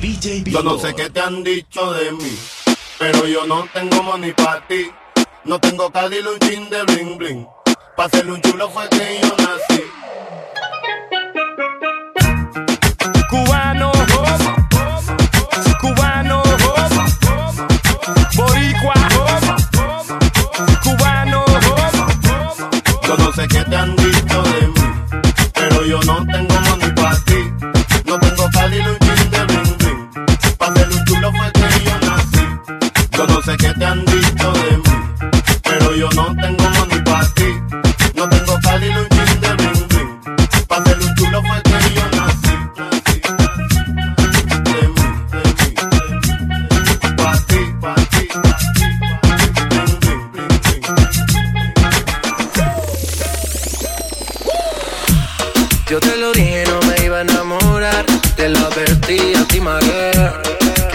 Yo no sé qué te han dicho de mí, pero yo no tengo money para ti. No tengo cadi un de bling bling. Pa' ser un chulo fue que yo nací.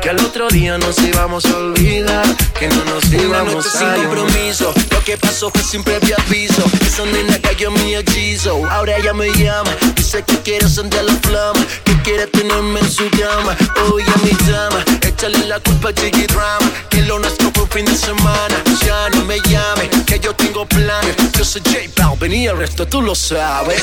Que al otro día nos íbamos a olvidar. Que no nos íbamos a sin compromiso. Lo que pasó fue sin previo aviso. Esa nena cayó mi hechizo. Ahora ella me llama. Dice que quiere sentir la flama. Que quiere tenerme en su cama. Oye, mi dama. Échale la culpa a Jiggy Drama. Que lo nuestro fue un fin de semana. Ya no me llame. Que yo tengo planes. Yo soy J Balvin y el resto tú lo sabes.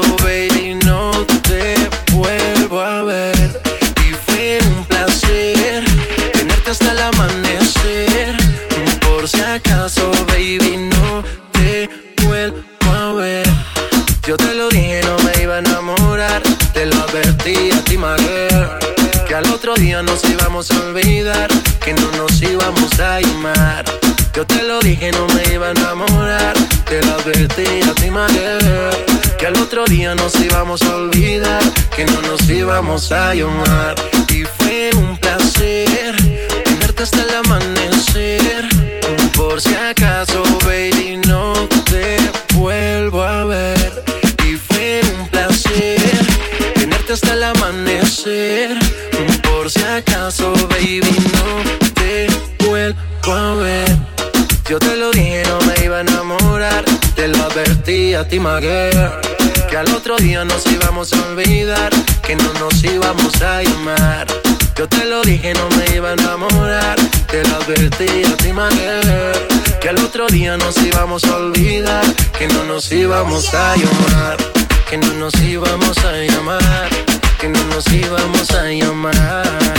íbamos a llamar. Y fue un placer tenerte hasta el amanecer. Por si acaso, baby, no te vuelvo a ver. Y fue un placer tenerte hasta el amanecer. Por si acaso, baby, no te vuelvo a ver. Yo te lo dije, no me iba a enamorar. Te lo advertí a ti, otro día nos íbamos a olvidar. Que no nos íbamos a llamar. Yo te lo dije, no me iba a enamorar. Te lo advertí a ti, Maguire. Que al otro día nos íbamos a olvidar. Que no nos íbamos a llamar. Que no nos íbamos a llamar. Que no nos íbamos a llamar.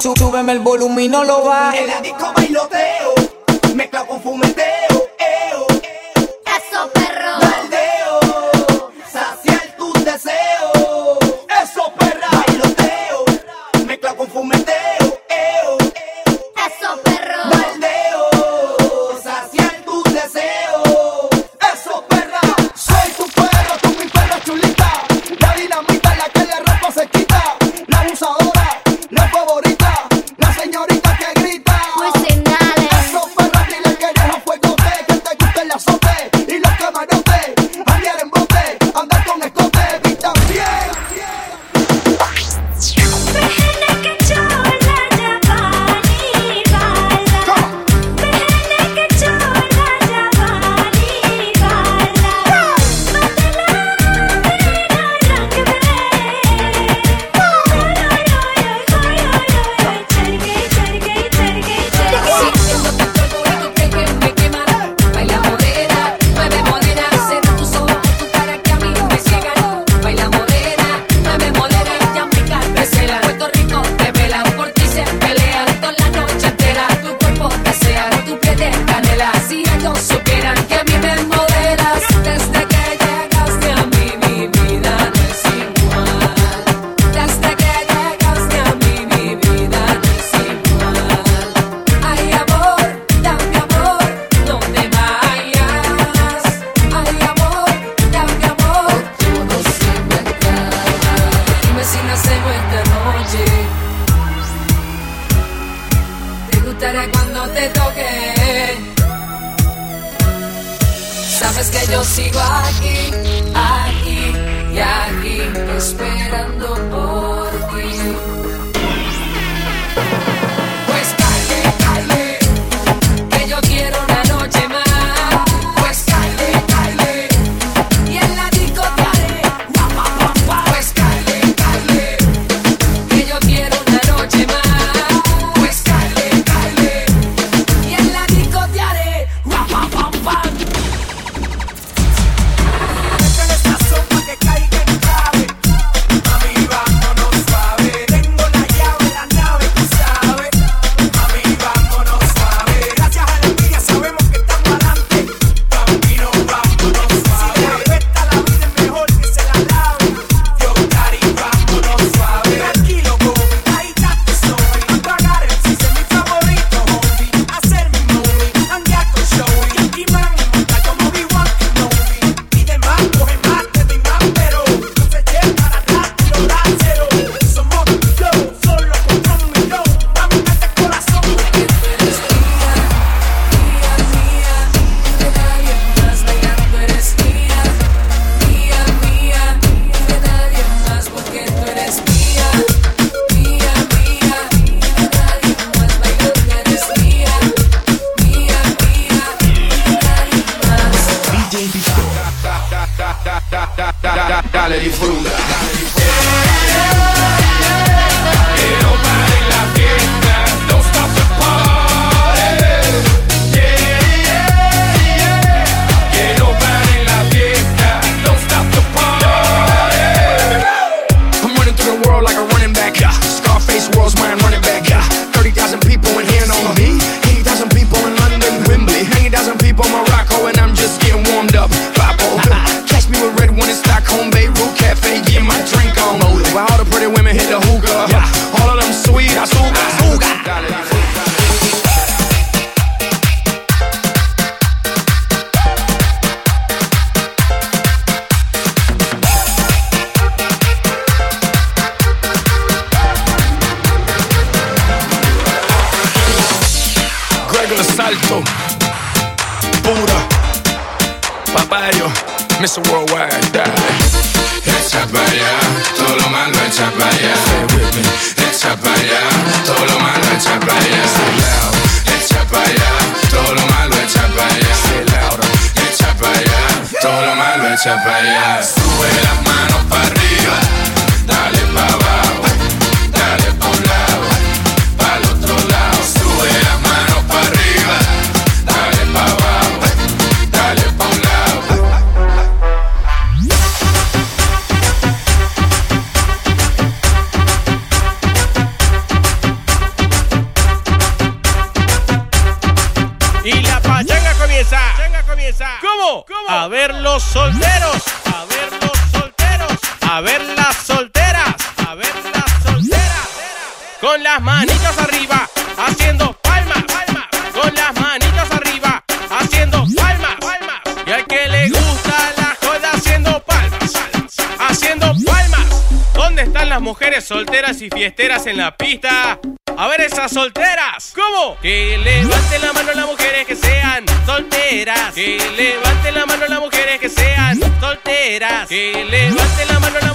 Sub, súbeme el volumen y no lo bajes. En la disco bailoteo, mezcla con fumeteo, eo, solo malo echa para allá. Sube las manos. solteros, a ver los solteros, a ver las solteras, a ver las solteras. Con las manitas arriba, haciendo palmas, palmas. Con las manitas arriba, haciendo palmas, palmas. Y al que le gusta la joda haciendo palmas, haciendo palmas. ¿Dónde están las mujeres solteras y fiesteras en la pista? A ver esas solteras. ¿Cómo? Que levanten la mano las mujeres que sean solteras. Que levanten la mano las mujeres que sean solteras. Que levanten la mano las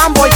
fanboy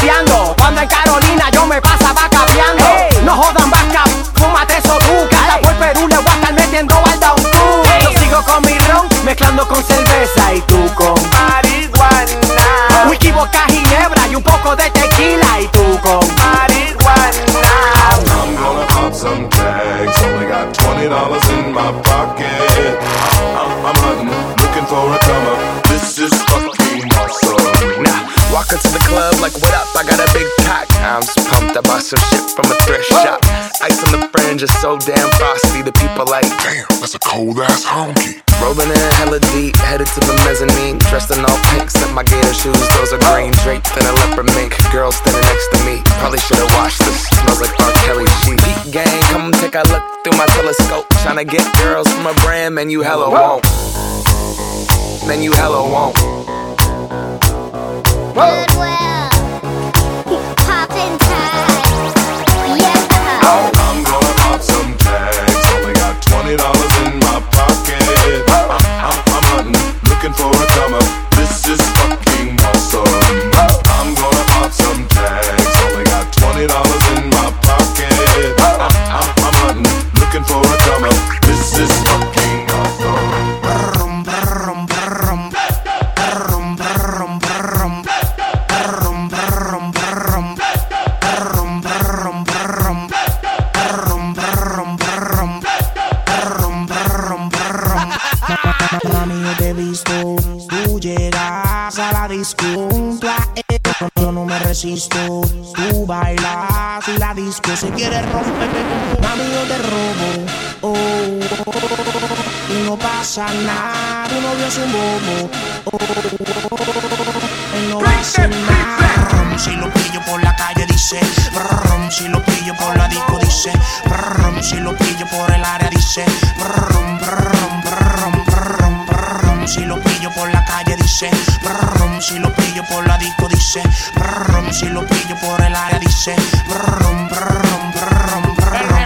cold ass honky. Rolling in hella deep, headed to the mezzanine. Dressed in all pink, set my gator shoes. Those are green drapes and a leopard mink. Girl standing next to me, probably should've watched this. Smells like R. Kelly sheet. Peak gang, come take a look through my telescope. Tryna get girls from a brand, man, you hella won't. Man, you hella won't. Goodwill. momo. Oh, oh, no. Si lo pillo por la calle dice, brum, si lo pillo por la disco dice, brum, si lo pillo por el área dice, brum, brum, brum, brum, brum, si lo pillo por la calle dice, brum, si lo pillo por la disco dice, brum, si lo pillo por el área dice, brum, brum, brum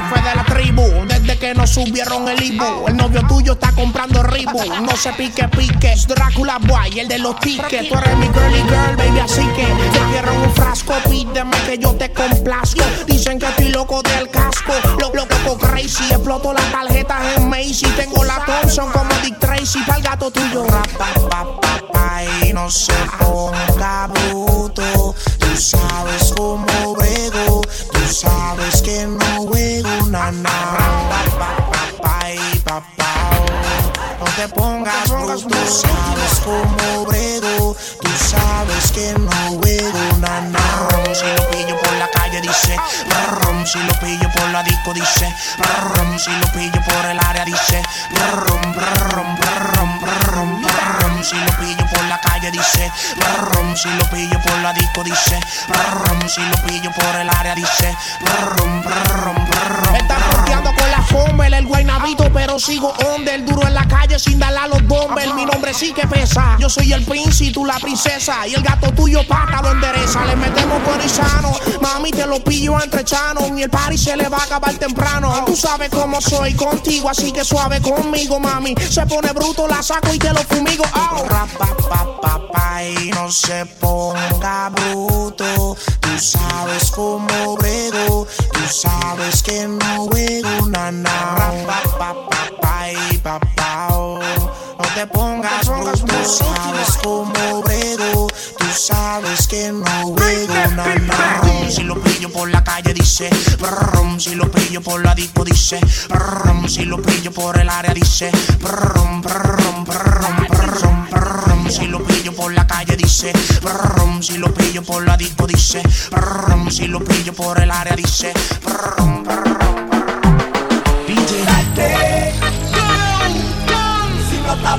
jefe de la tribu, desde que nos subieron el Ibu, el novio tuyo está comprando Ribu, no se pique pique, Drácula Boy, el de los tickets, tú eres mi girly girl, baby, así que te dieron un frasco, pídeme que yo te complazco, dicen que estoy loco del casco, lo, lo loco crazy, exploto las tarjetas en Macy, tengo la Thompson como Dick Tracy, para el gato tuyo, y no se ponga bruto, tú sabes cómo brego, sabes que no juego na na, pa, pa, pa, no te pongas bruto, tú sabes cómo brego, tú sabes que no juego na na, si lo pillo por la calle dice, brum, si lo pillo por la disco dice, brum, si lo pillo por el área dice, brum, brum, brum, brum, brum, si lo pillo por la calle dice, brum, si lo pillo por la disco dice, brum, si lo pillo por el área dice, brum, brum, brum. Está con la Homer, el guaynabito, pero sigo onda, el duro en la calle sin darle a los bombers, mi nombre sí que pesa, yo soy el príncipe, tú la princesa, y el gato tuyo pata lo endereza, le metemos corizano, mami te lo pillo entre chano, y el party se le va a acabar temprano, tú sabes cómo soy contigo, así que suave conmigo, mami, se pone bruto, la saco y te lo fumigo, oh. Pa, pa, y no se ponga bruto, tú sabes cómo brego, tú sabes que no juego, na, na, Rapa, pa, pa, pa, y pa, pa. No te pongas bruto, tú sabes cómo brego, tú sabes que no juego, na, na. Si lo pillo por la calle dice, brum, si lo pillo por la disco dice, brum, si lo pillo por el área dice, brum, brum, brum, brum, brum, si lo pillo por la calle dice, brum, si lo pillo por la disco dice, brum, si lo pillo por el área dice, brum, brum,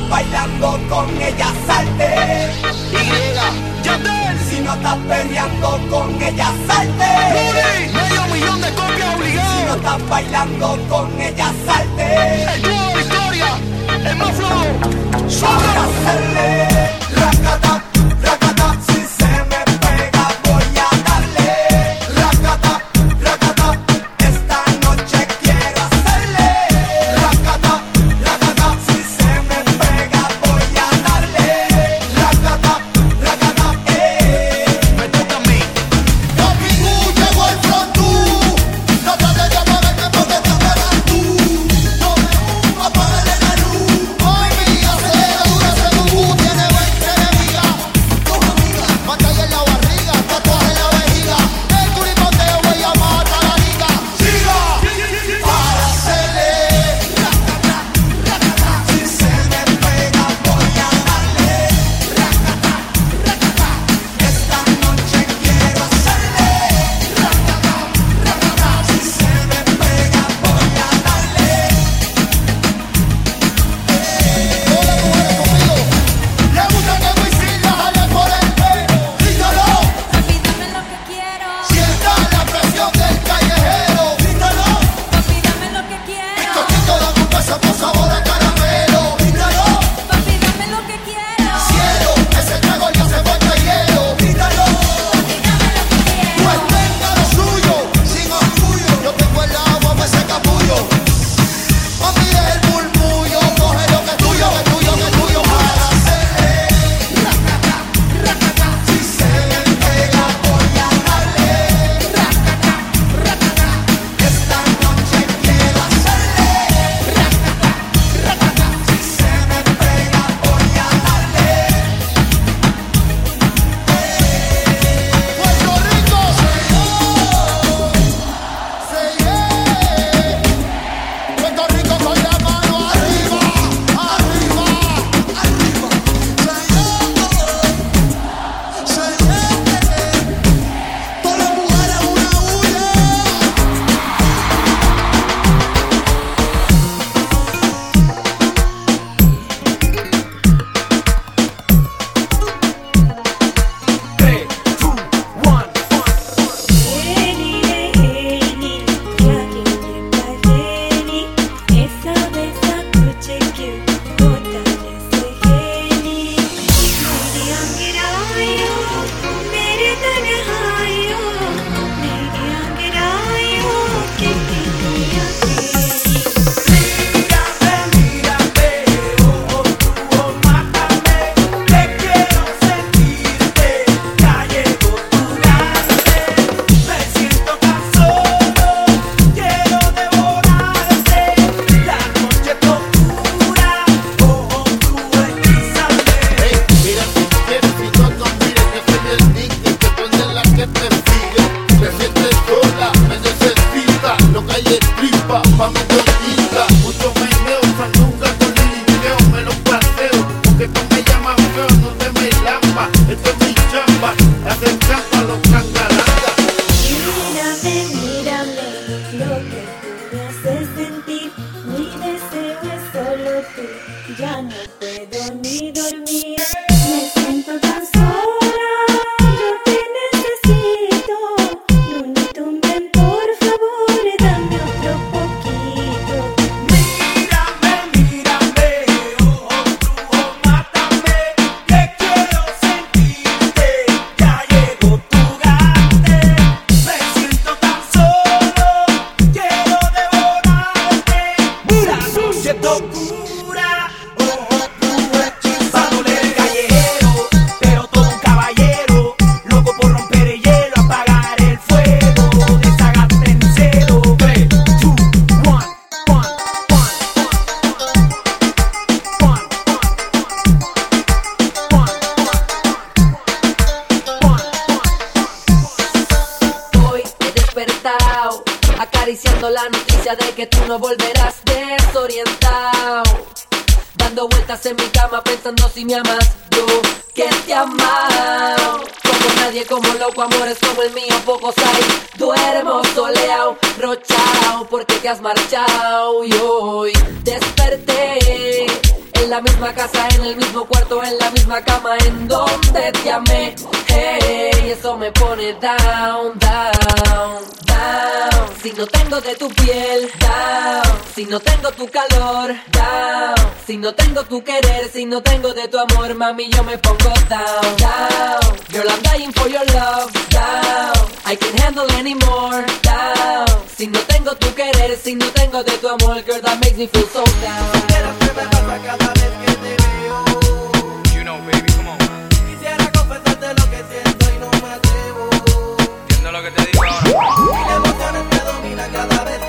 bailando con ella, salte. Y, si no estás peleando con ella, salte. medio millón de copias Si obligadas. no estás bailando con ella, salte. El dúo Victoria, el más flow. Voy a amado. Como nadie, como loco, amores como el mío, pocos hay. Duermo soleado, rochao, porque te has marchado. Y hoy desperté en la misma casa, en el mismo cuarto, en la misma cama, en donde te amé. Hey, eso me pone down, down, down. Si no tengo de tu piel, down. Si no tengo tu calor, down. Si no tengo tu querer, si no tengo de tu amor, mami, yo me pongo down, down. Girl, I'm dying for your love, down. I can't handle anymore, down. Si no tengo tu querer, si no tengo de tu amor, girl, that makes me feel so down. You know, baby, come on. Quisiera confesarte lo que siento y no me atrevo. Entiendo lo que te digo ahora. Y la emoción me domina cada vez